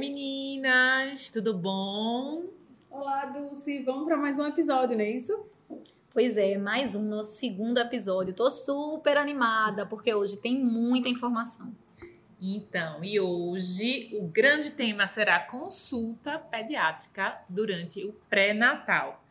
Meninas, tudo bom? Olá, Dulce. Vamos para mais um episódio, não é isso? Pois é, mais um nosso segundo episódio. Tô super animada porque hoje tem muita informação. Então, e hoje o grande tema será consulta pediátrica durante o pré-natal.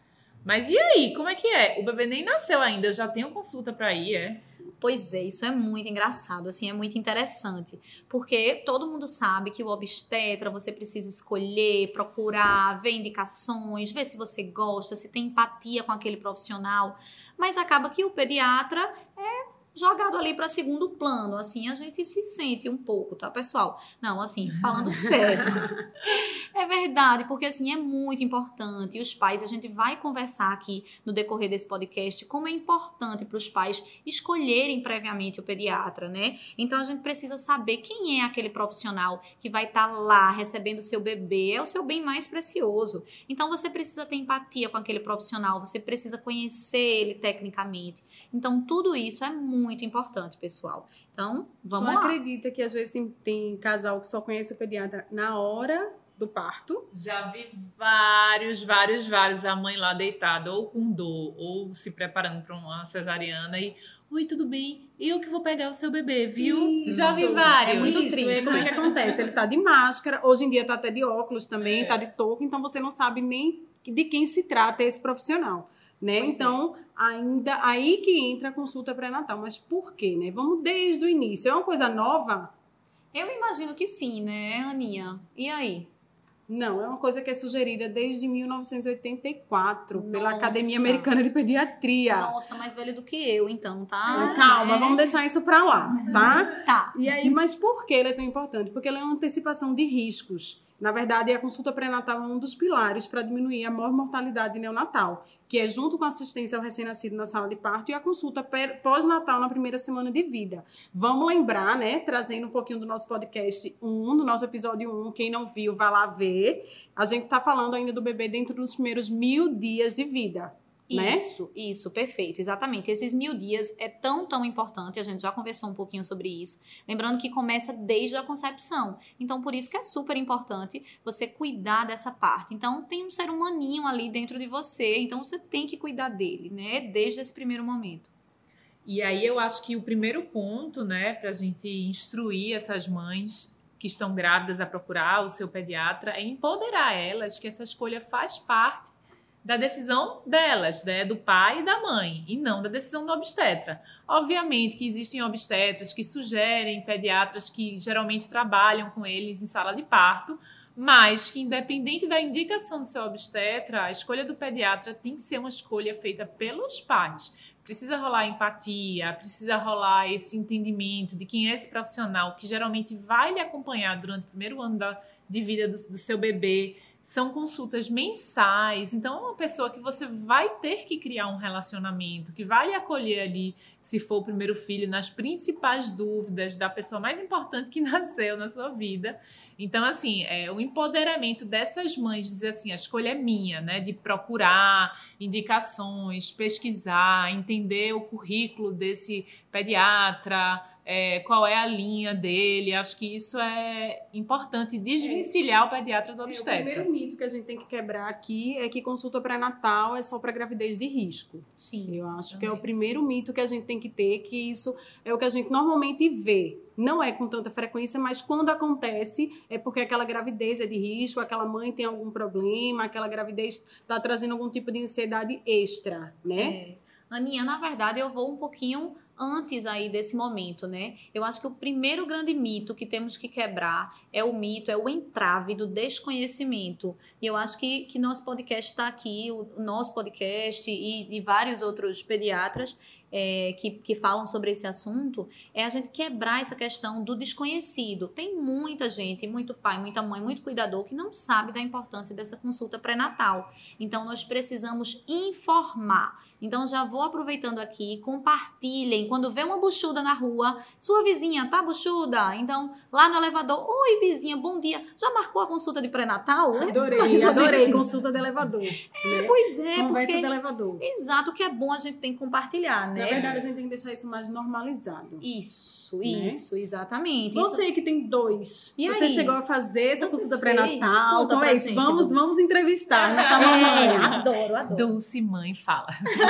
Mas e aí, como é que é? O bebê nem nasceu ainda, eu já tenho consulta para ir, é? Pois é, isso é muito engraçado, assim, é muito interessante. Porque todo mundo sabe que o obstetra você precisa escolher, procurar, ver indicações, ver se você gosta, se tem empatia com aquele profissional. Mas acaba que o pediatra é jogado ali para segundo plano, assim, a gente se sente um pouco, tá, pessoal? Não, assim, falando sério. é verdade, porque assim é muito importante. E os pais, a gente vai conversar aqui no decorrer desse podcast como é importante para os pais escolherem previamente o pediatra, né? Então a gente precisa saber quem é aquele profissional que vai estar tá lá recebendo o seu bebê, é o seu bem mais precioso. Então você precisa ter empatia com aquele profissional, você precisa conhecer ele tecnicamente. Então tudo isso é muito muito importante, pessoal. Então, vamos tu lá. acredita que às vezes tem, tem casal que só conhece o pediatra na hora do parto? Já vi vários, vários, vários. A mãe lá deitada, ou com dor, ou se preparando para uma cesariana e. Oi, tudo bem? Eu que vou pegar o seu bebê, viu? Isso. Já vi vários. É muito Isso. triste. Como é que acontece? Ele tá de máscara, hoje em dia tá até de óculos também, é. tá de touca, então você não sabe nem de quem se trata esse profissional né? Pois então, é. ainda aí que entra a consulta pré-natal. Mas por quê, né? Vamos desde o início. É uma coisa nova? Eu imagino que sim, né, Aninha? E aí? Não, é uma coisa que é sugerida desde 1984 Nossa. pela Academia Americana de Pediatria. Nossa, mais velha do que eu, então, tá? Calma, é. vamos deixar isso para lá, tá? tá. E aí, mas por que ela é tão importante? Porque ela é uma antecipação de riscos. Na verdade, a consulta pré-natal é um dos pilares para diminuir a maior mortalidade neonatal, que é junto com a assistência ao recém-nascido na sala de parto e a consulta pós-natal na primeira semana de vida. Vamos lembrar, né, trazendo um pouquinho do nosso podcast 1, do nosso episódio 1, quem não viu, vai lá ver. A gente está falando ainda do bebê dentro dos primeiros mil dias de vida né? Isso, isso, perfeito, exatamente. Esses mil dias é tão, tão importante, a gente já conversou um pouquinho sobre isso. Lembrando que começa desde a concepção. Então, por isso que é super importante você cuidar dessa parte. Então, tem um ser humaninho ali dentro de você, então você tem que cuidar dele, né? Desde esse primeiro momento. E aí eu acho que o primeiro ponto, né, para a gente instruir essas mães que estão grávidas a procurar o seu pediatra é empoderar elas que essa escolha faz parte da decisão delas, né, do pai e da mãe, e não da decisão do obstetra. Obviamente que existem obstetras que sugerem pediatras que geralmente trabalham com eles em sala de parto, mas que independente da indicação do seu obstetra, a escolha do pediatra tem que ser uma escolha feita pelos pais. Precisa rolar empatia, precisa rolar esse entendimento de quem é esse profissional que geralmente vai lhe acompanhar durante o primeiro ano da, de vida do, do seu bebê, são consultas mensais, então é uma pessoa que você vai ter que criar um relacionamento, que vai lhe acolher ali, se for o primeiro filho, nas principais dúvidas da pessoa mais importante que nasceu na sua vida. Então, assim, é o empoderamento dessas mães, dizer assim, a escolha é minha, né? De procurar indicações, pesquisar, entender o currículo desse pediatra, é, qual é a linha dele. Acho que isso é importante desvencilhar é, o pediatra do obstetra. É, o primeiro mito que a gente tem que quebrar aqui é que consulta pré-natal é só para gravidez de risco. Sim. Eu acho também. que é o primeiro mito que a gente tem que ter, que isso é o que a gente normalmente vê. Não é com tanta frequência, mas quando acontece é porque aquela gravidez é de risco, aquela mãe tem algum problema, aquela gravidez está trazendo algum tipo de ansiedade extra, né? É. Aninha, na verdade, eu vou um pouquinho antes aí desse momento, né? Eu acho que o primeiro grande mito que temos que quebrar é o mito, é o entrave do desconhecimento. E eu acho que, que nosso podcast está aqui, o, nosso podcast e, e vários outros pediatras, é, que, que falam sobre esse assunto é a gente quebrar essa questão do desconhecido. Tem muita gente, muito pai, muita mãe, muito cuidador que não sabe da importância dessa consulta pré-natal. Então, nós precisamos informar. Então já vou aproveitando aqui, compartilhem. Quando vê uma buchuda na rua, sua vizinha tá buchuda? Então, lá no elevador, oi vizinha, bom dia. Já marcou a consulta de pré-natal? Adorei, adorei consulta de elevador. É, né? pois é, Conversa porque... de elevador. Exato, o que é bom a gente tem que compartilhar, né? Na verdade, a gente tem que deixar isso mais normalizado. Isso, né? isso, exatamente. Você isso... que tem dois, E você aí? chegou a fazer essa Você consulta pré-natal? Pra é isso? Vamos, Dulce. vamos entrevistar nossa É, mamãe. adoro, adoro. Dulce Mãe fala.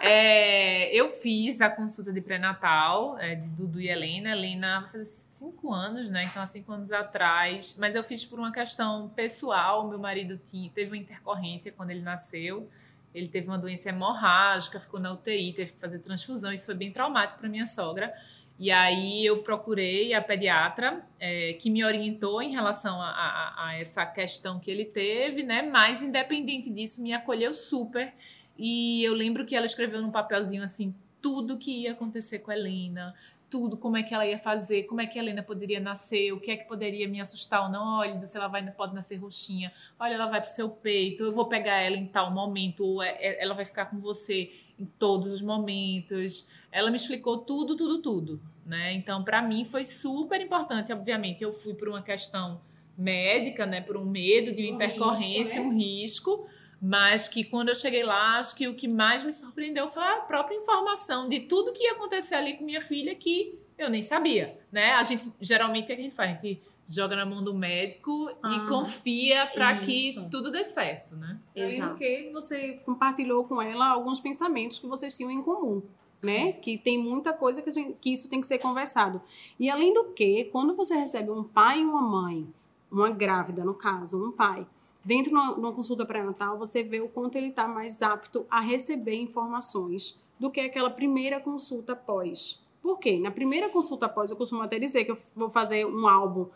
É, eu fiz a consulta de pré-natal é, de Dudu e Helena. Helena fazer cinco anos, né? Então, há cinco anos atrás. Mas eu fiz por uma questão pessoal. Meu marido tinha, teve uma intercorrência quando ele nasceu. Ele teve uma doença hemorrágica, ficou na UTI, teve que fazer transfusão. Isso foi bem traumático para minha sogra. E aí eu procurei a pediatra é, que me orientou em relação a, a- a essa questão que ele teve, né? Mas independente disso, me acolheu super. E eu lembro que ela escreveu num papelzinho assim tudo que ia acontecer com a Helena, tudo, como é que ela ia fazer, como é que a Helena poderia nascer, o que é que poderia me assustar ou não. Olha, se ela vai, pode nascer roxinha, olha, ela vai pro seu peito, eu vou pegar ela em tal momento, ou é- é- ela vai ficar com você em todos os momentos. Ela me explicou tudo, tudo, tudo, né? Então, para mim foi super importante. Obviamente, eu fui por uma questão médica, né? Por um medo de uma Um intercorrência, risco, um risco. Mas que quando eu cheguei lá, acho que o que mais me surpreendeu foi a própria informação de tudo que ia acontecer ali com minha filha que eu nem sabia, né? A gente, geralmente, o que a gente faz? A gente joga na mão do médico e Aham. confia para que tudo dê certo, né? Além do Exato. que você compartilhou com ela alguns pensamentos que vocês tinham em comum. Né? Que tem muita coisa que, a gente- que isso tem que ser conversado. E além do que, quando você recebe um pai e uma mãe, uma grávida, no caso, um pai, dentro de uma, consulta pré-natal, você vê o quanto ele está mais apto a receber informações do que aquela primeira consulta pós. Por quê? Na primeira consulta pós, eu costumo até dizer que eu vou fazer um álbum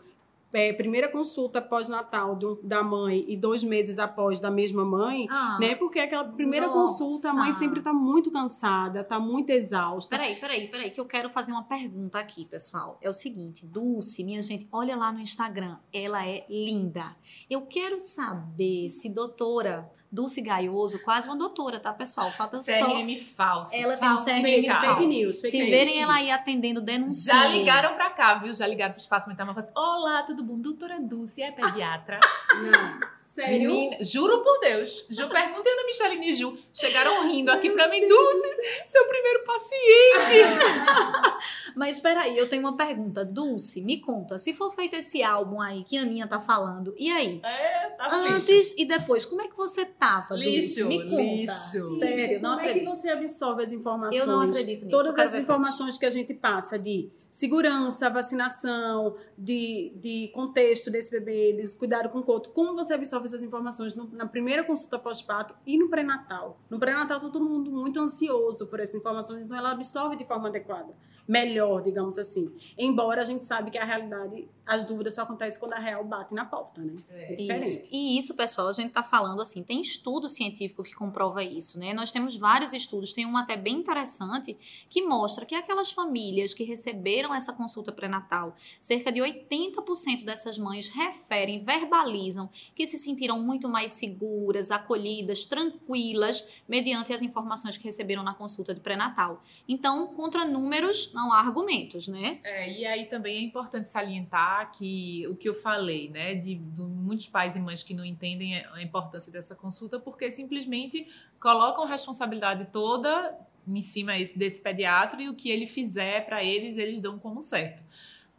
é, primeira consulta pós-natal da mãe e dois meses após da mesma mãe, Ah, né? Porque aquela primeira Nossa. consulta, a mãe sempre tá muito cansada, tá muito exausta. Peraí, peraí, peraí, que eu quero fazer uma pergunta aqui, pessoal. É o seguinte, Dulce, minha gente, olha lá no Instagram, ela é linda. Eu quero saber se doutora Dulce Gaioso, quase uma doutora, tá, pessoal? Falta só... CRM falso. Ela tem um. CRM fake news, fake Se news, verem ela aí atendendo, denuncie. Já ligaram pra cá, viu? Já ligaram pro Espaço Mental, mas assim, Olá, tudo bom? Doutora Dulce, é pediatra? Não. Sério? Menina, juro por Deus. Ju, perguntem da Micheline e Ju. Chegaram rindo aqui pra mim. Dulce, seu primeiro paciente. Mas peraí, eu tenho uma pergunta. Dulce, me conta, se for feito esse álbum aí que a Aninha tá falando, e aí? É, tá lixo. Antes e depois, como é que você tava? Lixo, Me conta. lixo. Sério, não Como é que acredito. você absorve as informações? Eu não acredito nisso, Todas as informações que a gente passa de segurança, vacinação, de, de contexto desse bebê, de cuidado com o corpo. Como você absorve essas informações no- na primeira consulta pós-parto e no pré-natal? No pré-natal tá todo mundo muito ansioso por essas informações, então ela absorve de forma adequada. Melhor, digamos assim. Embora a gente sabe que a realidade, as dúvidas só acontecem quando a real bate na porta, né? É Isso. diferente. E isso, pessoal, a gente tá falando assim, tem estudo científico que comprova isso, né? Nós temos vários estudos, tem um até bem interessante que mostra que aquelas famílias que receberam essa consulta pré-natal, cerca de 80% dessas mães referem, verbalizam que se sentiram muito mais seguras, acolhidas, tranquilas, mediante as informações que receberam na consulta de pré-natal. Então, contra números, não há argumentos, né? É, e aí também é importante salientar que o que eu falei, né, de, de muitos pais e mães que não entendem a importância dessa consulta, porque simplesmente colocam responsabilidade toda em cima desse pediatra e o que ele fizer para eles, eles dão como certo.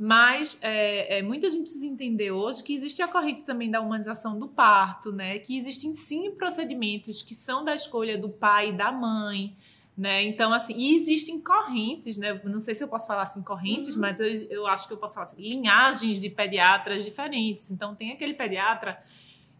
Mas é, é, muita gente precisa entender hoje que existe a corrente também da humanização do parto, né? Que existem sim procedimentos que são da escolha do pai e da mãe, né? Então, assim, e existem correntes, né? Não sei se eu posso falar assim correntes, mas eu, eu acho que eu posso falar assim, linhagens de pediatras diferentes. Então, tem aquele pediatra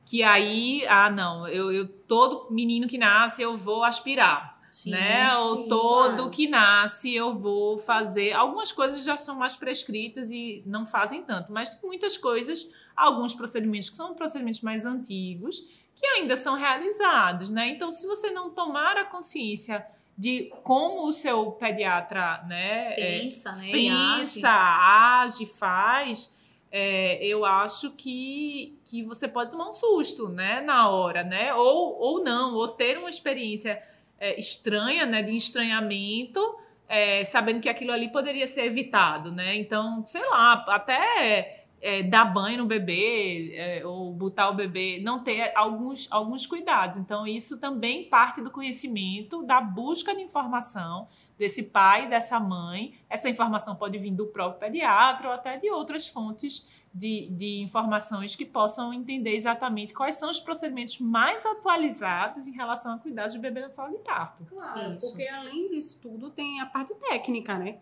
que aí, ah, não, eu, eu todo menino que nasce eu vou aspirar né? Ou sim, todo claro. que nasce eu vou fazer. Algumas coisas já são mais prescritas e não fazem tanto, mas tem muitas coisas, alguns procedimentos que são procedimentos mais antigos que ainda são realizados, né? Então, se você não tomar a consciência de como o seu pediatra né, pensa, é, né, pensa age. age, faz, é, eu acho que, que você pode tomar um susto né, na hora, né? Ou, ou não, ou ter uma experiência é, estranha, né, de estranhamento, é, sabendo que aquilo ali poderia ser evitado, né? Então, sei lá, até é, dar banho no bebê é, ou botar o bebê, não ter alguns, alguns cuidados. Então, isso também parte do conhecimento, da busca de informação desse pai, dessa mãe. Essa informação pode vir do próprio pediatra ou até de outras fontes de, de informações que possam entender exatamente quais são os procedimentos mais atualizados em relação a cuidados de bebê na sala de parto. Claro, isso. porque além disso tudo tem a parte técnica, né?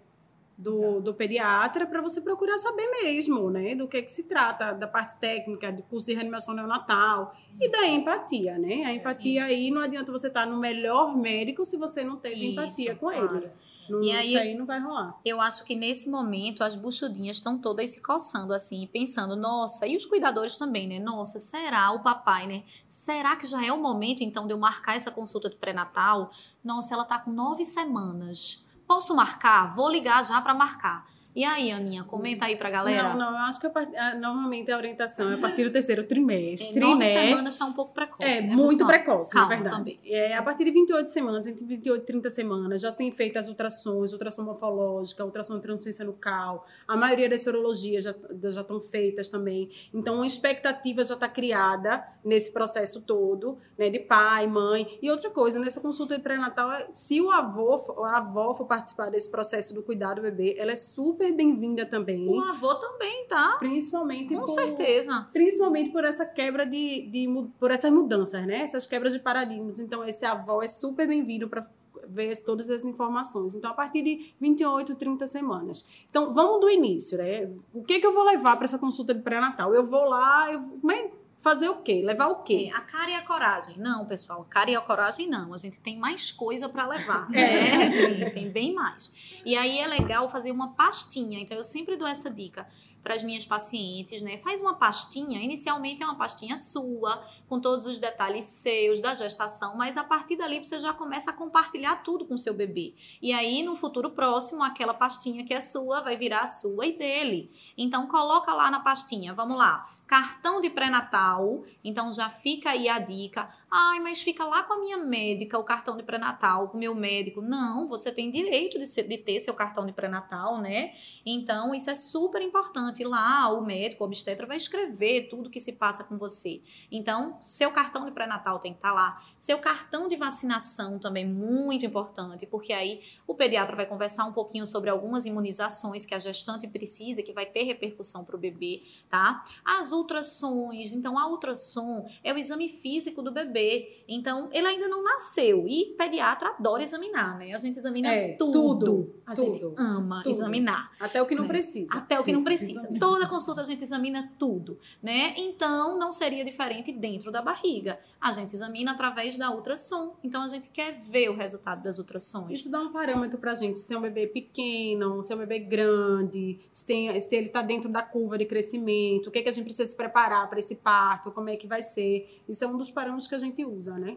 do, do pediatra para você procurar saber mesmo, né, do que, que se trata, da parte técnica, do curso de reanimação neonatal e da empatia, né? A empatia Isso. aí não adianta você estar tá no melhor médico se você não teve Isso, empatia com claro. ele. Não, e aí, isso aí não vai rolar. Eu acho que nesse momento as buchudinhas estão todas se coçando assim, pensando, nossa, e os cuidadores também, né? Nossa, será o papai, né? Será que já é o momento então de eu marcar essa consulta de pré-natal? Nossa, ela tá com nove semanas Posso marcar? Vou ligar já para marcar. E aí, Aninha, comenta aí pra galera. Não, não, eu acho que eu, normalmente a orientação é a partir do terceiro trimestre, é, nove né? semanas está um pouco precoce. É, né, muito pessoal? precoce, Calma, na verdade. Também. É, a partir de 28 semanas, entre 28 e 30 semanas, já tem feito as ultrassons, ultrassom morfológica, ultrassom de transcendência nucal. A maioria das sorologias já, já estão feitas também. Então, uma expectativa já está criada nesse processo todo, né? De pai, mãe. E outra coisa, nessa consulta de pré-natal, é, se o avô, a avó for participar desse processo do cuidado do bebê, ela é super super bem-vinda também. O avô também, tá? Principalmente Com por, certeza. Principalmente por essa quebra de, de por essas mudanças, né? Essas quebras de paradigmas. Então esse avô é super bem-vindo para ver todas as informações. Então, a partir de 28, 30 semanas. Então, vamos do início, né? O que, que eu vou levar para essa consulta de pré-natal? Eu vou lá, eu, como é, Fazer o quê? Levar o quê? É, a cara e a coragem. Não, pessoal, a cara e a coragem não. A gente tem mais coisa para levar. É. Né? Tem, tem, bem mais. E aí é legal fazer uma pastinha. Então eu sempre dou essa dica para as minhas pacientes, né? Faz uma pastinha. Inicialmente é uma pastinha sua, com todos os detalhes seus da gestação, mas a partir dali você já começa a compartilhar tudo com seu bebê. E aí no futuro próximo, aquela pastinha que é sua vai virar sua e dele. Então coloca lá na pastinha. Vamos lá cartão de pré-natal. Então já fica aí a dica. Ai, mas fica lá com a minha médica o cartão de pré-natal, com o meu médico. Não, você tem direito de, ser, de ter seu cartão de pré-natal, né? Então, isso é super importante. Lá, o médico, o obstetra, vai escrever tudo que se passa com você. Então, seu cartão de pré-natal tem que estar tá lá. Seu cartão de vacinação também muito importante, porque aí o pediatra vai conversar um pouquinho sobre algumas imunizações que a gestante precisa, que vai ter repercussão para o bebê, tá? As ultrassons, então a ultrassom é o exame físico do bebê. Então, ele ainda não nasceu. E pediatra adora examinar, né? A gente examina é, tudo. tudo. A tudo, gente ama tudo. examinar. Até o que não né? precisa. Até o que não precisa. Toda consulta a gente examina tudo, né? Então, não seria diferente dentro da barriga. A gente examina através da ultrassom. Então, a gente quer ver o resultado das ultrassons. Isso dá um parâmetro pra gente. Se é um bebê pequeno, se é um bebê grande, se, tem, se ele tá dentro da curva de crescimento, o que, é que a gente precisa se preparar para esse parto, como é que vai ser. Isso é um dos parâmetros que a gente gente usa, né?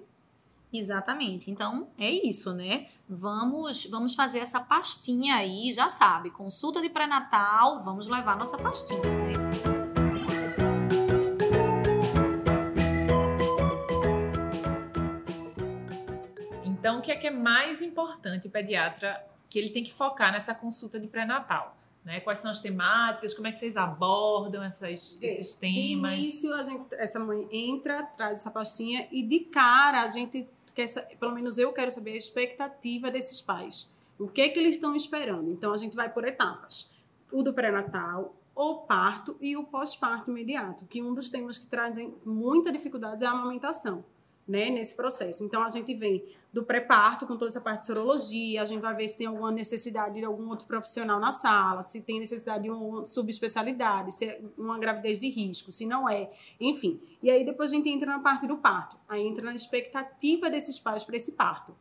Exatamente. Então, é isso, né? Vamos, vamos fazer essa pastinha aí, já sabe, consulta de pré-natal, vamos levar nossa pastinha, né? O que é que é mais importante o pediatra que ele tem que focar nessa consulta de pré-natal? Né? Quais são as temáticas? Como é que vocês abordam essas, esses temas? De início, a gente, essa mãe entra, traz essa pastinha e de cara a gente quer, pelo menos eu quero saber a expectativa desses pais. O que é que eles estão esperando? Então a gente vai por etapas. O do pré-natal, o parto e o pós-parto imediato, que um dos temas que trazem muita dificuldade é a amamentação né, nesse processo. Então, a gente vem do pré-parto com toda essa parte de sorologia, a gente vai ver se tem alguma necessidade de algum outro profissional na sala, se tem necessidade de uma subespecialidade, se é uma gravidez de risco, se não é, enfim. E aí depois a gente entra na parte do parto, aí entra na expectativa desses pais para esse parto.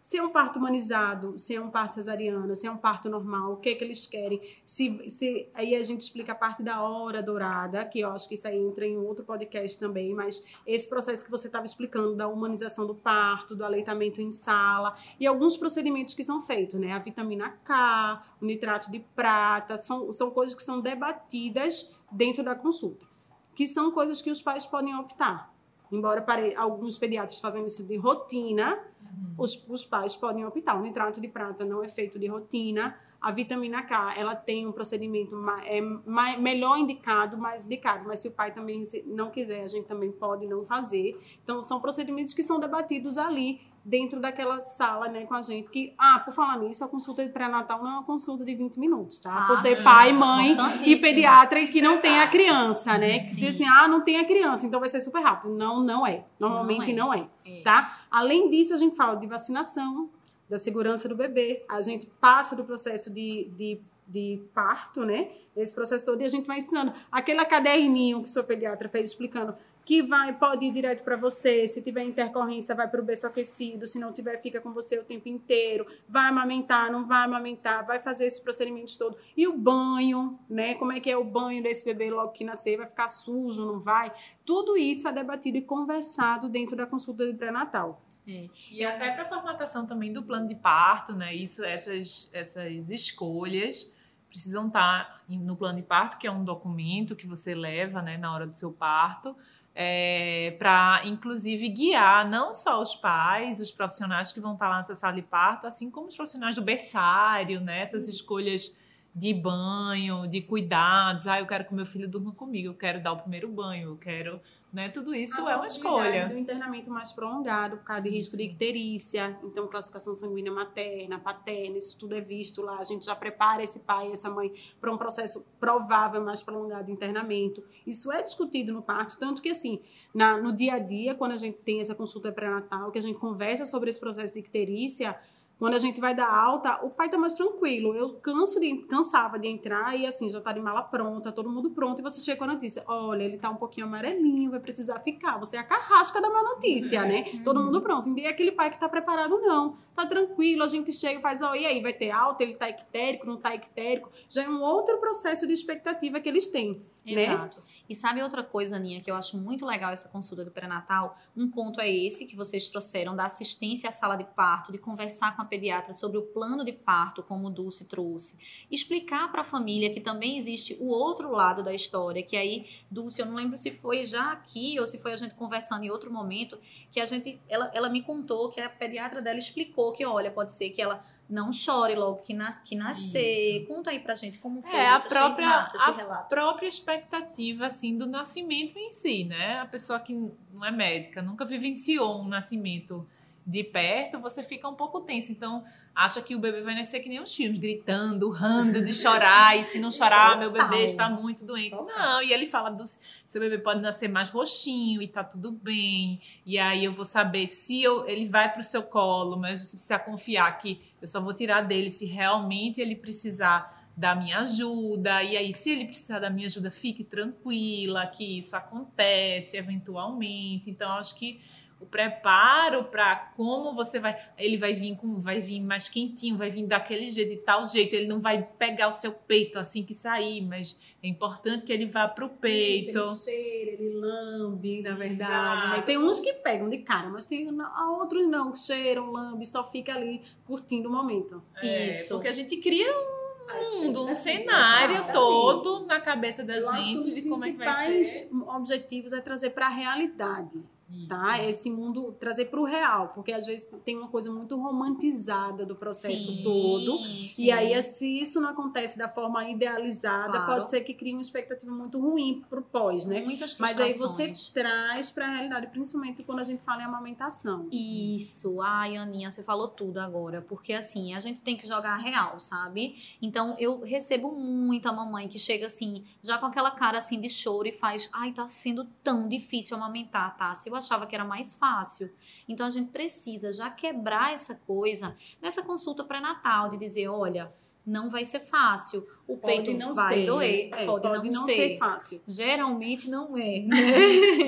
Se é um parto humanizado, se é um parto cesariana, se é um parto normal, o que é que eles querem. Se, se, aí a gente explica a parte da hora dourada, que eu acho que isso aí entra em outro podcast também, mas esse processo que você estava explicando da humanização do parto, do aleitamento em sala, e alguns procedimentos que são feitos, né? A vitamina K, o nitrato de prata, são, são coisas que são debatidas dentro da consulta, que são coisas que os pais podem optar. Embora alguns pediatras fazem isso de rotina, Uhum. Os, os pais podem optar. O nitrato de prata não é feito de rotina. A vitamina K, ela tem um procedimento é mais, melhor indicado, mais indicado, mas se o pai também não quiser, a gente também pode não fazer. Então, são procedimentos que são debatidos ali dentro daquela sala, né, com a gente. Que, ah, por falar nisso, a consulta de pré-natal não é uma consulta de 20 minutos, tá? Ah, por ser sim. pai, mãe e pediatra que não tem a criança, né? Que diz assim, ah, não tem a criança, então vai ser super rápido. Não, não é. Normalmente não é, não é, é. tá? Além disso, a gente fala de vacinação, da segurança do bebê, a gente passa do processo de, de de parto, né? Esse processo todo, e a gente vai ensinando. Aquele caderninho que o seu pediatra fez explicando que vai pode ir direto para você, se tiver intercorrência vai para o berço aquecido, se não tiver fica com você o tempo inteiro, vai amamentar, não vai amamentar, vai fazer esses procedimentos todos. E o banho, né? Como é que é o banho desse bebê logo que nascer, vai ficar sujo, não vai? Tudo isso é debatido e conversado dentro da consulta de pré-natal. É. E até para a formatação também do plano de parto, né? Isso, essas, essas escolhas precisam estar tá no plano de parto, que é um documento que você leva né, na hora do seu parto, é, para inclusive guiar não só os pais, os profissionais que vão estar tá lá nessa sala de parto, assim como os profissionais do berçário, né? Essas escolhas de banho, de cuidados. Ah, eu quero que meu filho durma comigo, eu quero dar o primeiro banho, eu quero né? Tudo isso a é uma escolha. do internamento mais prolongado por causa de risco de icterícia, então classificação sanguínea materna, paterna, isso tudo é visto lá. A gente já prepara esse pai e essa mãe para um processo provável mais prolongado de internamento. Isso é discutido no parto, tanto que assim, na, no dia a dia, quando a gente tem essa consulta pré-natal, que a gente conversa sobre esse processo de icterícia, quando a gente vai dar alta, o pai tá mais tranquilo. Eu canso de, cansava de entrar e assim, já tá de mala pronta, todo mundo pronto. E você chega com a notícia: olha, ele tá um pouquinho amarelinho, vai precisar ficar. Você é a carrasca da má notícia, né? Uhum. Todo mundo pronto. E aquele pai que tá preparado, não. Tá tranquilo, a gente chega e faz: ó, oh, e aí, vai ter alta? Ele tá ictérico, não tá ictérico? Já é um outro processo de expectativa que eles têm. Né? Exato. Né? E sabe outra coisa, Aninha, que eu acho muito legal essa consulta do pré-natal? Um ponto é esse que vocês trouxeram da assistência à sala de parto, de conversar com a pediatra sobre o plano de parto, como o Dulce trouxe. Explicar para a família que também existe o outro lado da história, que aí, Dulce, eu não lembro se foi já aqui ou se foi a gente conversando em outro momento, que a gente, ela, ela me contou que a pediatra dela explicou que, olha, pode ser que ela não chore logo que, nas, que nascer. Isso. Conta aí pra gente como foi. É, a própria, a própria expectativa, assim, do nascimento em si, né? A pessoa que não é médica, nunca vivenciou um nascimento de perto, você fica um pouco tenso. Então, acha que o bebê vai nascer que nem os filmes, gritando, urrando de chorar, e se não chorar, meu bebê está muito doente. Não, e ele fala do seu bebê pode nascer mais roxinho e tá tudo bem. E aí eu vou saber se eu, ele vai para o seu colo, mas você precisa confiar que eu só vou tirar dele se realmente ele precisar da minha ajuda. E aí, se ele precisar da minha ajuda, fique tranquila que isso acontece eventualmente. Então, acho que o preparo para como você vai, ele vai vir com, vai vir mais quentinho, vai vir daquele jeito, de tal jeito, ele não vai pegar o seu peito assim que sair, mas é importante que ele vá pro peito. Isso, ele cheira, ele lambe, na verdade. Né? Tem uns que pegam de cara, mas tem outros não que cheiram, lambe, só fica ali curtindo o momento. É, Isso. Porque a gente cria um mundo, um cenário todo na cabeça da Eu gente de como é que vai ser. Os principais objetivos é trazer para a realidade isso. tá? Esse mundo trazer para o real, porque às vezes tem uma coisa muito romantizada do processo sim, todo. Sim. E aí, se isso não acontece da forma idealizada, claro. pode ser que crie uma expectativa muito ruim pro pós, né? Muitas Mas aí você traz para a realidade, principalmente quando a gente fala em amamentação. Isso. Ai, Aninha, você falou tudo agora, porque assim, a gente tem que jogar real, sabe? Então, eu recebo muita mamãe que chega assim, já com aquela cara assim de choro e faz, ai, tá sendo tão difícil amamentar, tá? Se eu achava que era mais fácil. Então a gente precisa já quebrar essa coisa nessa consulta pré-natal de dizer, olha, não vai ser fácil. O Pode peito não vai ser, doer, é, pode, não, ser. ser fácil. Geralmente não é.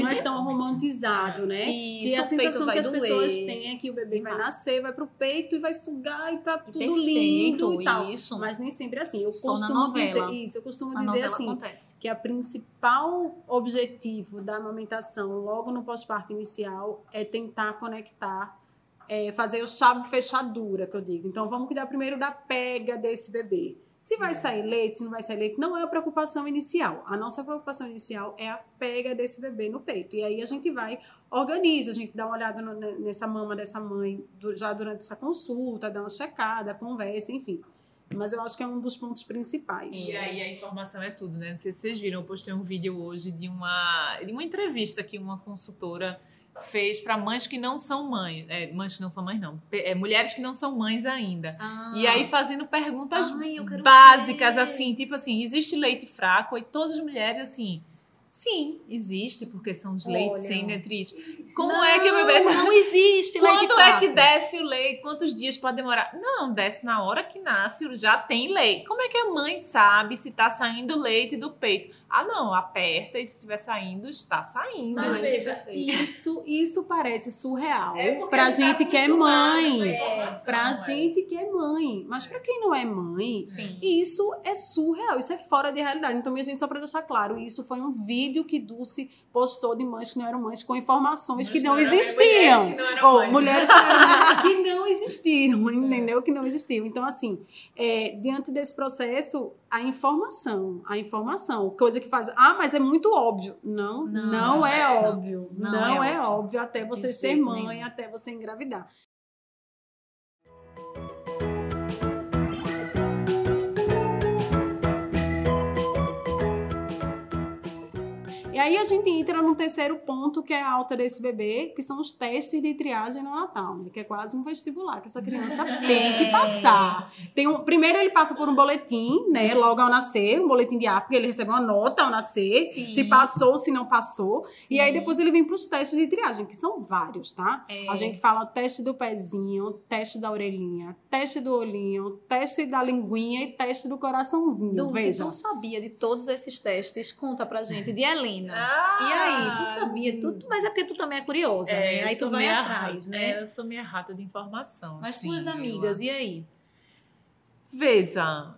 Não é tão romantizado, né? Isso, e a sensação que as doer. pessoas têm é que o bebê vai nascer, vai pro peito e vai sugar e tá tudo Perfeito, lindo e tal. Isso. Mas nem sempre é assim. Eu Só costumo dizer isso, eu costumo Na dizer assim, acontece. que a principal objetivo da amamentação logo no pós-parto inicial é tentar conectar, é, fazer o chave fechadura, que eu digo. Então, vamos cuidar primeiro da pega desse bebê. Se vai sair leite, se não vai sair leite, não é a preocupação inicial. A nossa preocupação inicial é a pega desse bebê no peito. E aí a gente vai, organiza, a gente dá uma olhada no- nessa mama dessa mãe du- já durante essa consulta, dá uma checada, conversa, enfim. Mas eu acho que é um dos pontos principais. E aí a informação é tudo, né? Não sei se vocês viram, eu postei um vídeo hoje de uma, de uma entrevista que uma consultora fez para mães que não são mães. É, mães que não são mães, não. É, mulheres que não são mães ainda. Ah. E aí fazendo perguntas Ai, básicas, ver. assim, tipo assim, existe leite fraco? E todas as mulheres, assim, sim, existe, porque são os leites Olha. sem nitrite. Como não, é que o bebê... Não existe leite Quando é fraco. que desce o leite? Quantos dias pode demorar? Não, desce na hora que nasce, já tem leite. Como é que a mãe sabe se tá saindo leite do peito? Ah, não, aperta e se estiver saindo, está saindo. Mas Ai, veja, isso, isso parece surreal É pra ele tá gente que é acostumado mãe. com a informação, Pra é. gente que é mãe. Mas pra quem não é mãe, Sim. isso é surreal, isso é fora de realidade. Então, minha gente, só pra deixar claro, isso foi um vídeo que Dulce postou de mães que não eram mães com informações que não, eram existiam. mulheres que não eram Ou mães. mulheres que, eram- que não existiram, entendeu? Que não existiam. Então, assim, é, diante desse processo, a informação, a informação, coisa que faz, ah, mas é muito óbvio. Não, não, Não, é, é, não. óbvio. Não Não, é é, óbvio. óbvio até você ser mãe, nenhum. até você engravidar. E aí a gente entra no terceiro ponto, que é a alta desse bebê, que são os testes de triagem no Natal, né? Que é quase um vestibular que essa criança tem que passar. Tem um, primeiro ele passa por um boletim, né? Logo ao nascer, um boletim de APA, ele recebe uma nota ao nascer, Sim. se passou, se não passou. Sim. E aí depois ele vem para os testes de triagem, que são vários, tá? É. A gente fala teste do pezinho, teste da orelhinha, teste do olhinho, teste da linguinha e teste do coraçãozinho. Dulce, Veja. tu sabia de todos esses testes? Conta pra gente, de Helena. Ah, E aí, tu sabia tudo? Mas é porque tu também é curiosa, né? eu Aí tu vai atrás, rata, né? é, eu sou minha rata de informação. Mas sim, tuas amigas, e aí? Veja,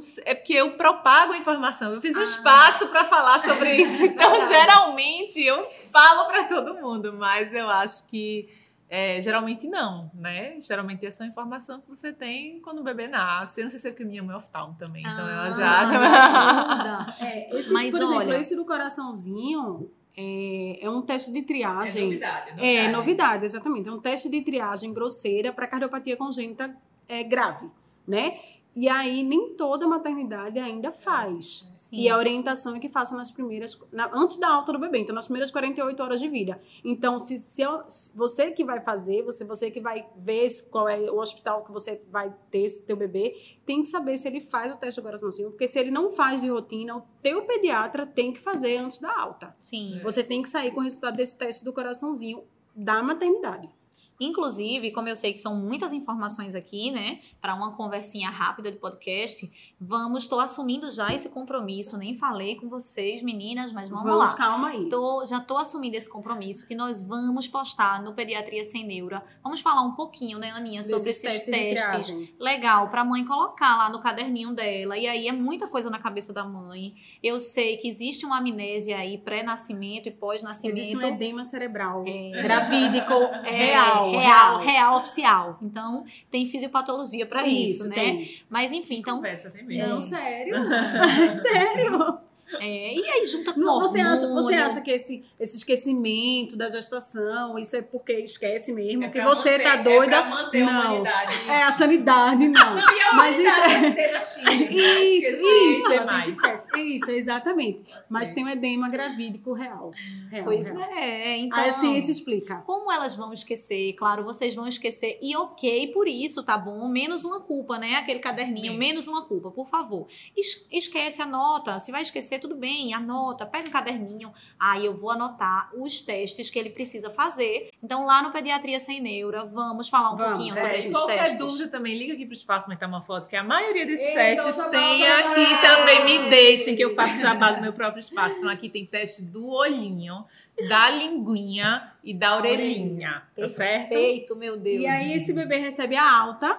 sei, é porque eu propago a informação. Eu fiz um Ah. espaço para falar sobre isso. Então, geralmente, eu falo para todo mundo, mas eu acho que é, geralmente não, né? Geralmente essa é uma informação que você tem quando o bebê nasce. Eu não sei se é porque minha mãe é oftalmo também, então ela Ah, já. ajuda. É, esse, Mas por exemplo, olha- esse do coraçãozinho é, é um teste de triagem. novidade, É, novidade, exatamente. É um teste de triagem grosseira para cardiopatia congênita é, grave, né? E aí nem toda maternidade ainda faz. Sim. E a orientação é que faça nas primeiras, na- antes da alta do bebê, então nas primeiras 48 horas de vida. Então, se, se eu- se você que vai fazer, você, você que vai ver qual é o hospital que você vai ter esse teu bebê, tem que saber se ele faz o teste do coraçãozinho, porque se ele não faz de rotina, o teu pediatra tem que fazer antes da alta. Sim. Você tem que sair com o resultado desse teste do coraçãozinho da maternidade. Inclusive, como eu sei que são muitas informações aqui, né, para uma conversinha rápida de podcast, vamos, estou assumindo já esse compromisso, nem falei com vocês, meninas, mas vamos, lá. calma aí. Tô, já tô assumindo esse compromisso que nós vamos postar no Pediatria Sem Neura. Vamos falar um pouquinho, né, Aninha, sobre Desses esses testes. Legal, pra mãe colocar lá no caderninho dela. E aí é muita coisa na cabeça da mãe. Eu sei que existe uma amnésia aí, pré-nascimento e pós-nascimento. Existe um edema cerebral É. gravídico É, real, real, real, oficial. Então, tem fisiopatologia pra isso, né? tem. Mas enfim, então. Conversa, tem mesmo. Não, sério? sério? É, e aí junta com Não, você, acha, você acha que esse, esse esquecimento da gestação, isso é porque esquece mesmo, É que você manter- tá doida? É pra manter a Não. humanidade. É a sanidade, não. Não, e a Mas isso é- China. Isso, Esqueci, isso, é a mais. esquece. Isso, exatamente. Mas Sim. tem um edema gravídico real. real Pois real. é, então. Aí a ciência explica. Como elas vão esquecer? Claro, vocês vão esquecer. E ok por isso, tá bom? Menos uma culpa, né? Aquele caderninho, Menos. menos uma culpa, por favor. Es- esquece a nota. Se vai esquecer, tudo bem, anota, pega um caderninho. Aí eu vou anotar os testes que ele precisa fazer. Então, lá no Pediatria Sem Neura, vamos falar um Vamos, pouquinho é, sobre esses qualquer testes. dúvida também, liga aqui pro Espaço Metamorfose, que a maioria desses testes tem aqui também. Me deixem que eu faço jabá do meu próprio espaço. Então, aqui tem teste do olhinho, da linguinha e da orelhinha. Tá certo? Perfeito, meu Deus. E aí esse bebê recebe a alta.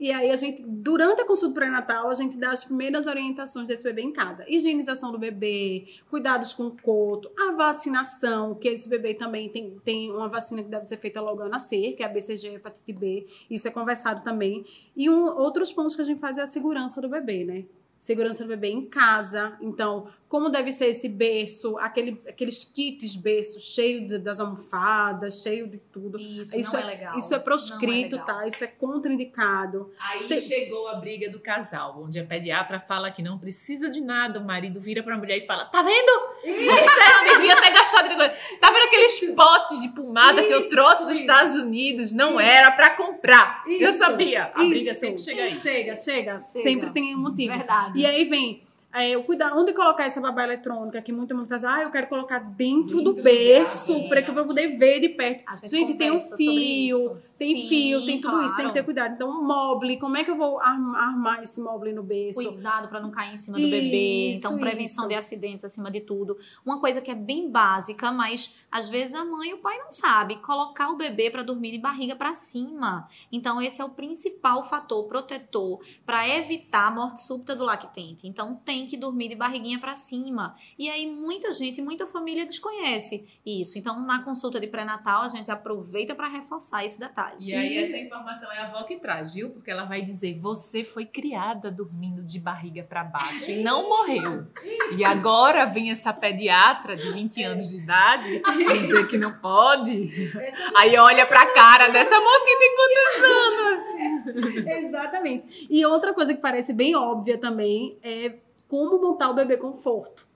E aí a gente, durante a consulta pré-natal, a gente dá as primeiras orientações desse bebê em casa. Higienização do bebê, cuidados com o coto, a vacinação, que esse bebê também tem, tem uma vacina que deve ser feita logo ao nascer, que é a BCG, hepatite B. Isso é conversado também. E um, outros pontos que a gente faz é a segurança do bebê, né? Segurança do bebê em casa. Então, como deve ser esse berço, aquele, aqueles kits berço cheio de- das almofadas, cheio de tudo. Isso, Isso não é, legal. Isso é proscrito, Não é tá? Isso é contraindicado. Aí Tem- chegou a briga do casal, onde a pediatra fala que não precisa de nada. O marido vira pra mulher e fala: Tá vendo? Você não devia ter gastado. Tá vendo aqueles potes de pomada que eu Isso, trouxe dos isso. Estados Unidos? Não era pra comprar. eu Isso, sabia. A briga Isso. sempre chega aí. Chega, chega. Chega. Sempre tem um motivo. Verdade. E aí vem é, o cuidado, onde colocar essa babá eletrônica, que muita gente faz, ah, eu quero colocar dentro, do Dentro do berço, para que eu poder ver de perto. Gente, Gente, tem um fio. Tem Sim, fio, tem tudo isso, tem que ter claro. cuidado. Então, um mobile, como é que eu vou arm- armar esse mobile no berço? Cuidado para não cair em cima do bebê. Isso, Então, prevenção isso. de acidentes acima de tudo. Uma coisa que é bem básica, mas às vezes a mãe e o pai não sabe colocar o bebê para dormir de barriga para cima. Então, esse é o principal fator protetor para evitar a morte súbita do lactente. Então, tem que dormir de barriguinha para cima. E aí, muita gente, muita família desconhece isso. Então, na consulta de pré-natal, a gente aproveita para reforçar esse detalhe. E aí essa informação é a avó que traz, viu? Porque ela vai dizer: você foi criada dormindo de barriga pra baixo e não morreu. E agora vem essa pediatra de 20 anos de idade dizer que não pode. Aí olha pra cara dessa mocinha tem quantos anos? Exatamente. E outra coisa que parece bem óbvia também é como montar o bebê conforto.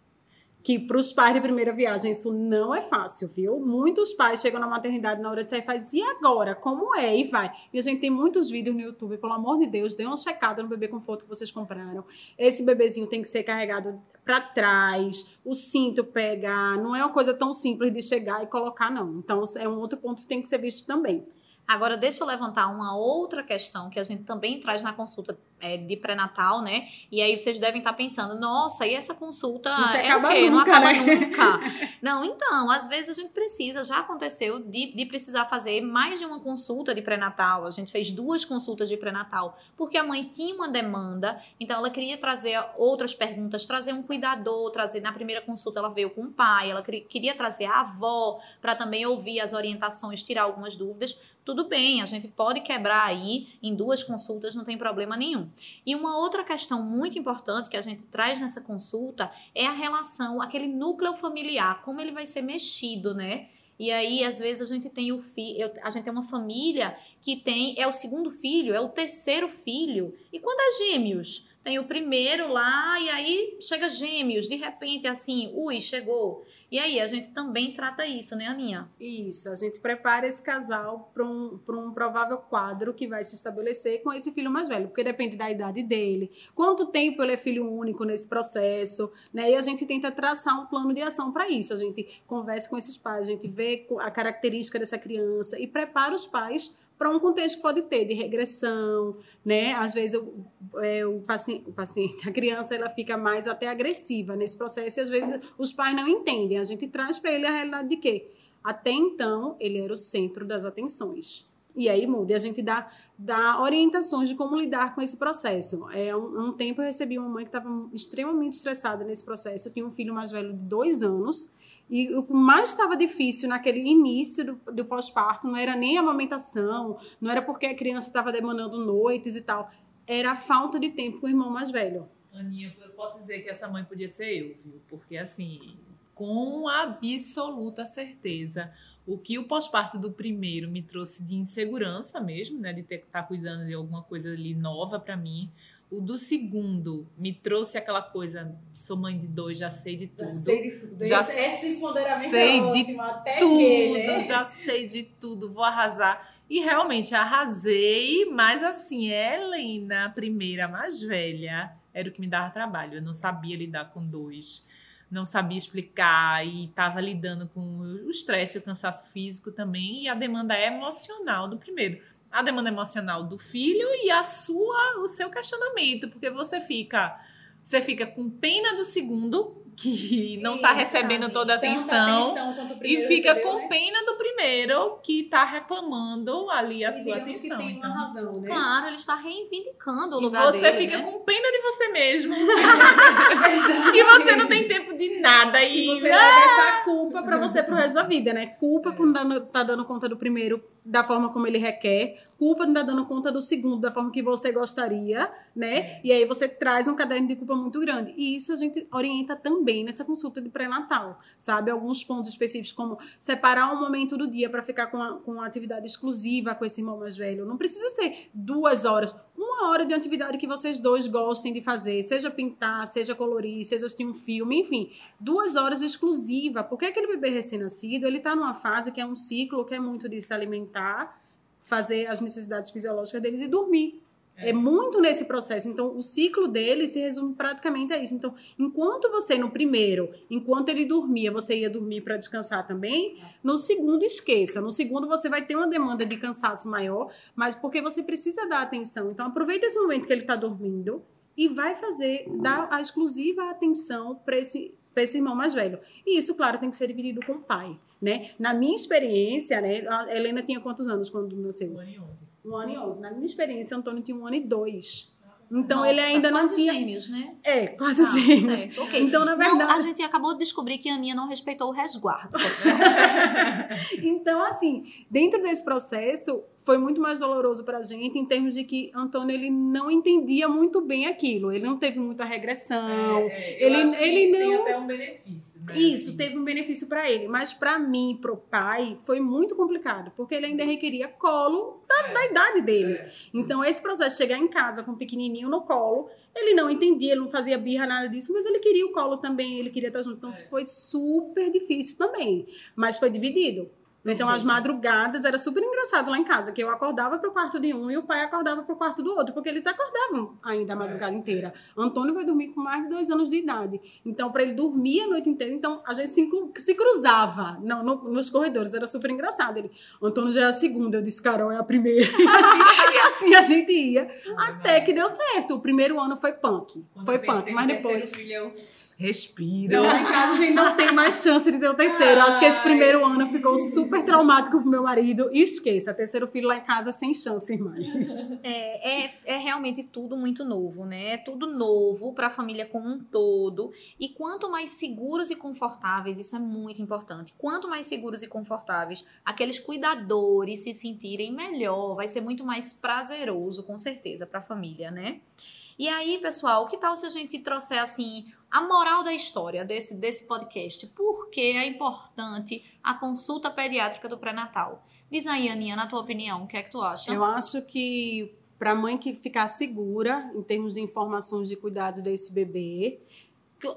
Que para os pais de primeira viagem isso não é fácil, viu? Muitos pais chegam na maternidade na hora de sair e fazem, e agora? Como é? E vai. E a gente tem muitos vídeos no YouTube, pelo amor de Deus, dê uma checada no bebê conforto que vocês compraram. Esse bebezinho tem que ser carregado para trás, o cinto pegar, não é uma coisa tão simples de chegar e colocar, não. Então é um outro ponto que tem que ser visto também. Agora, deixa eu levantar uma outra questão que a gente também traz na consulta é, de pré-natal, né? E aí vocês devem estar pensando, nossa, e essa consulta Não é acaba o quê? Não nunca, acaba né? nunca. Não, então, às vezes a gente precisa, já aconteceu de, de precisar fazer mais de uma consulta de pré-natal. A gente fez duas consultas de pré-natal, porque a mãe tinha uma demanda, então ela queria trazer outras perguntas, trazer um cuidador, trazer, na primeira consulta ela veio com o pai, ela queria trazer a avó para também ouvir as orientações, tirar algumas dúvidas tudo bem, a gente pode quebrar aí em duas consultas, não tem problema nenhum. E uma outra questão muito importante que a gente traz nessa consulta é a relação, aquele núcleo familiar, como ele vai ser mexido, né? E aí, às vezes, a gente tem o filho, a gente tem uma família que tem, é o segundo filho, é o terceiro filho. E quando é gêmeos? Tem o primeiro lá, e aí chega gêmeos, de repente, assim, ui, chegou. E aí, a gente também trata isso, né, Aninha? Isso, a gente prepara esse casal para um, um provável quadro que vai se estabelecer com esse filho mais velho, porque depende da idade dele, quanto tempo ele é filho único nesse processo, né? E a gente tenta traçar um plano de ação para isso. A gente conversa com esses pais, a gente vê a característica dessa criança e prepara os pais para um contexto que pode ter de regressão, né? Às vezes o, é, o, paciente, o paciente, a criança, ela fica mais até agressiva nesse processo e às vezes os pais não entendem. A gente traz para ele a realidade de que até então ele era o centro das atenções. E aí muda, e a gente dá, dá orientações de como lidar com esse processo. É, um, um tempo eu recebi uma mãe que estava extremamente estressada nesse processo. Eu tinha um filho mais velho de dois anos. E o que mais estava difícil naquele início do, do pós-parto não era nem a amamentação, não era porque a criança estava demandando noites e tal, era a falta de tempo com o irmão mais velho. Aninha, eu posso dizer que essa mãe podia ser eu, viu? Porque assim, com absoluta certeza, o que o pós-parto do primeiro me trouxe de insegurança mesmo, né, de ter que estar cuidando de alguma coisa ali nova para mim. O do segundo me trouxe aquela coisa, sou mãe de dois, já sei de tudo. de tudo. Já esse, esse empoderamento sei é de ótimo, até tudo, que, né? já sei de tudo, vou arrasar. E realmente arrasei, mas assim, Helena, a primeira, mais velha, era o que me dava trabalho. Eu não sabia lidar com dois. não sabia explicar e estava lidando com o estresse o cansaço físico também, e a demanda emocional do primeiro. A demanda emocional do filho e a sua, o seu questionamento, porque você fica, você fica com pena do segundo, que não está recebendo toda a atenção, atenção e fica recebeu, com né? pena do primeiro que está reclamando ali a E sua digamos que atenção. tem uma então. razão, né? Claro, ele está reivindicando o E lugar você dele, fica né? com pena de você mesmo. e você não tem tempo de nada. E, E você Ah, leva essa culpa pra você pro resto da vida, né? Culpa por não estar tá dando conta do primeiro da forma como ele requer, culpa não estar dando conta do segundo da forma que você gostaria, né? E aí você traz um caderno de culpa muito grande. E isso a gente orienta também nessa consulta de pré-natal, sabe? Alguns pontos específicos, como separar um momento do dia para ficar com, a, com atividade exclusiva com esse irmão mais velho. Não precisa ser duas horas, uma hora de atividade que vocês dois gostem de fazer, seja pintar, seja colorir, seja assistir um filme, enfim, duas horas exclusiva, porque aquele bebê recém-nascido, ele tá numa fase que é um ciclo que é muito de se alimentar, fazer as necessidades fisiológicas deles e dormir. É. muito nesse processo. Então, o ciclo dele se resume praticamente a isso. Então, enquanto você, no primeiro, enquanto ele dormia, você ia dormir para descansar também, no segundo, esqueça. No segundo, você vai ter uma demanda de cansaço maior, mas porque você precisa dar atenção. Então, aproveita esse momento que ele está dormindo e vai fazer, dar a exclusiva atenção para esse, pra esse irmão mais velho. E isso, claro, tem que ser dividido com o pai. Né? Na minha experiência, né? A Helena tinha quantos anos quando nasceu? Um ano e onze. Um ano e onze. Na minha experiência, Antônio tinha um ano e dois. Então Nossa, ele ainda não quase tinha. gêmeos, né? É, quase Ah, gêmeos. certo, ok. Então, na Não, verdade. a gente acabou de descobrir que a Aninha não respeitou o resguardo. então, assim, dentro desse processo, foi muito mais doloroso pra gente em termos de que Antônio ele não entendia muito bem aquilo. Ele não teve muita regressão. É, ele- que ele tem não- até um benefício. Né? Isso assim. teve um benefício pra ele, mas pra mim, pro pai, foi muito complicado, porque ele ainda requeria colo da, É. da idade dele. É. Então, esse processo de chegar em casa com o pequenininho no colo, ele não entendia, ele não fazia birra, nada disso, mas ele queria o colo também, ele queria estar junto. Então, É. foi super difícil também, mas foi dividido. Então, as madrugadas era super engraçado lá em casa, que eu acordava pro quarto de um e o pai acordava pro quarto do outro, porque eles acordavam ainda a madrugada É. inteira. Antônio vai dormir com mais de dois anos de idade. Então, para ele dormir a noite inteira, então a gente se, se cruzava no- no- nos corredores, era super engraçado. Ele, Antônio já é a segunda, eu disse, Carol é a primeira. E assim, e assim a gente ia. Até que deu certo. O primeiro ano foi punk. Quando foi punk, mas depois. Filho, eu respiro. Não, lá em casa a gente não tem mais chance de ter o terceiro. Acho que esse Ai. primeiro ano ficou super traumático pro meu marido. E esqueça, terceiro filho lá em casa sem chance mais. É, é, é realmente tudo muito novo, né? É tudo novo para a família como um todo. E quanto mais seguros e confortáveis, isso é muito importante. Quanto mais seguros e confortáveis aqueles cuidadores se sentirem melhor, vai ser muito mais prazeroso, com certeza, para a família, né? E aí, pessoal, que tal se a gente trouxer assim a moral da história desse, desse podcast? Por que é importante a consulta pediátrica do pré-natal? Diz aí, Aninha, na tua opinião, o que é que tu acha? Eu acho que para a mãe que ficar segura em termos de informações de cuidado desse bebê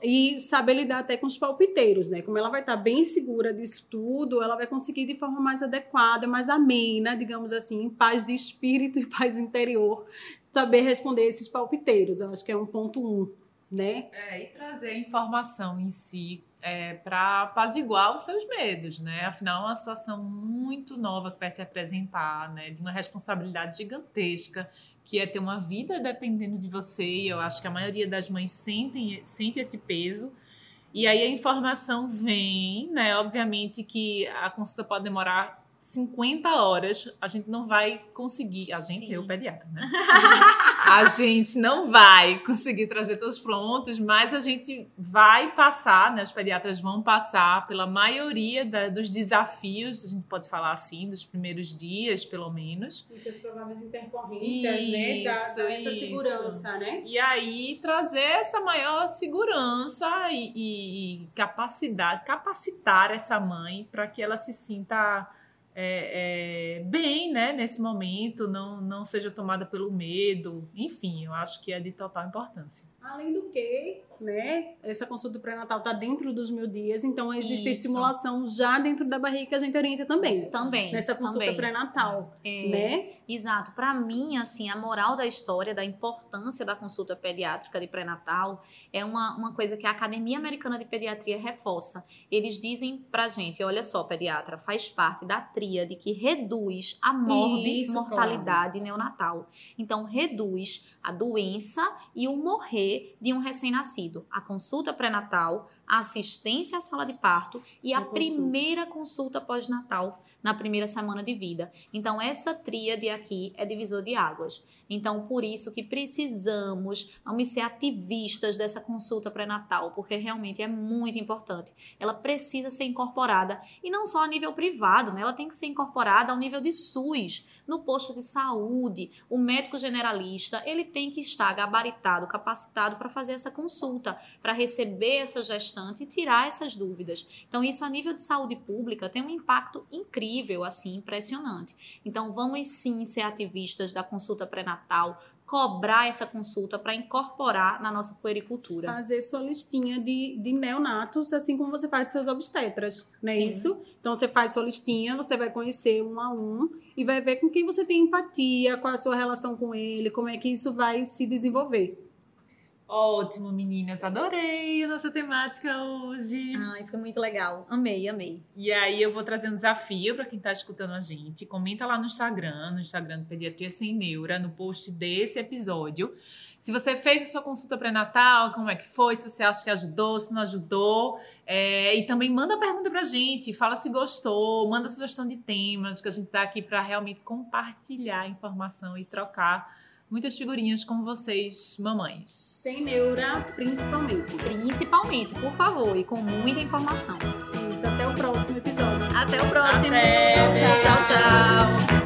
e saber lidar até com os palpiteiros, né? Como ela vai estar bem segura disso tudo, ela vai conseguir de forma mais adequada, mais amena, digamos assim, em paz de espírito e paz interior, saber responder esses palpiteiros. Eu acho que é um ponto um, né? É, e trazer a informação em si é, para apaziguar os seus medos, né? Afinal, é uma situação muito nova que vai se apresentar, né? De uma responsabilidade gigantesca, que é ter uma vida dependendo de você. E eu acho que a maioria das mães sentem, sente esse peso. E aí a informação vem, né? Obviamente que a consulta pode demorar 50 horas, a gente não vai conseguir, a gente, Sim. eu pediatra, né? a gente não vai conseguir trazer todos prontos, mas a gente vai passar, né? Os pediatras vão passar pela maioria da- dos desafios, a gente pode falar assim, dos primeiros dias, pelo menos. E seus prováveis intercorrências, né? Da, Isso, da essa isso. segurança, né? E aí trazer essa maior segurança e, e- e capacidade, capacitar essa mãe para que ela se sinta é, é, bem, né, nesse momento, não, não seja tomada pelo medo. Enfim, eu acho que é de total importância. Além do que, né, essa consulta pré-natal está dentro dos mil dias, então existe Isso. estimulação já dentro da barriga que a gente orienta também. Também. Nessa consulta pré-natal, É, né? Exato. Para mim, assim, a moral da história, da importância da consulta pediátrica de pré-natal, é uma, uma coisa que a Academia Americana de Pediatria reforça. Eles dizem pra gente, olha só, pediatra, faz parte da tríade que reduz a morbi Isso, mortalidade neonatal. Então, reduz a doença e o morrer de um recém-nascido. A consulta pré-natal, a assistência à sala de parto e a A consulta. primeira consulta pós-natal na primeira semana de vida. Então, essa tríade aqui é divisor de águas. Então, por isso que precisamos, vamos ser ativistas dessa consulta pré-natal, porque realmente é muito importante. Ela precisa ser incorporada, e não só a nível privado, né? Ela tem que ser incorporada ao nível de SUS, no posto de saúde. O médico generalista, ele tem que estar gabaritado, capacitado para fazer essa consulta, para receber essa gestante e tirar essas dúvidas. Então, isso a nível de saúde pública tem um impacto incrível, assim, impressionante. Então, vamos sim ser ativistas da consulta pré-natal, cobrar essa consulta para incorporar na nossa puericultura. Fazer sua listinha de, de neonatos, assim como você faz de seus obstetras, não é Sim. isso? Então você faz sua listinha, você vai conhecer um a um e vai ver com quem você tem empatia, qual a sua relação com ele, como é que isso vai se desenvolver. Ótimo, meninas. Adorei a nossa temática hoje. Ai, foi muito legal. Amei, amei. E aí eu vou trazer um desafio para quem está escutando a gente. Comenta lá no Instagram, no Instagram do Pediatria Sem Neura, no post desse episódio. Se você fez a sua consulta pré-natal, como é que foi? Se você acha que ajudou, se não ajudou. É, e também manda pergunta pra gente, fala se gostou, manda sugestão de temas, que a gente tá aqui para realmente compartilhar informação e trocar muitas figurinhas com vocês, mamães. Sem neura, principalmente. Principalmente, por favor, e com muita informação. Isso, até o próximo episódio. Até o próximo. Até. tchau, tchau. tchau.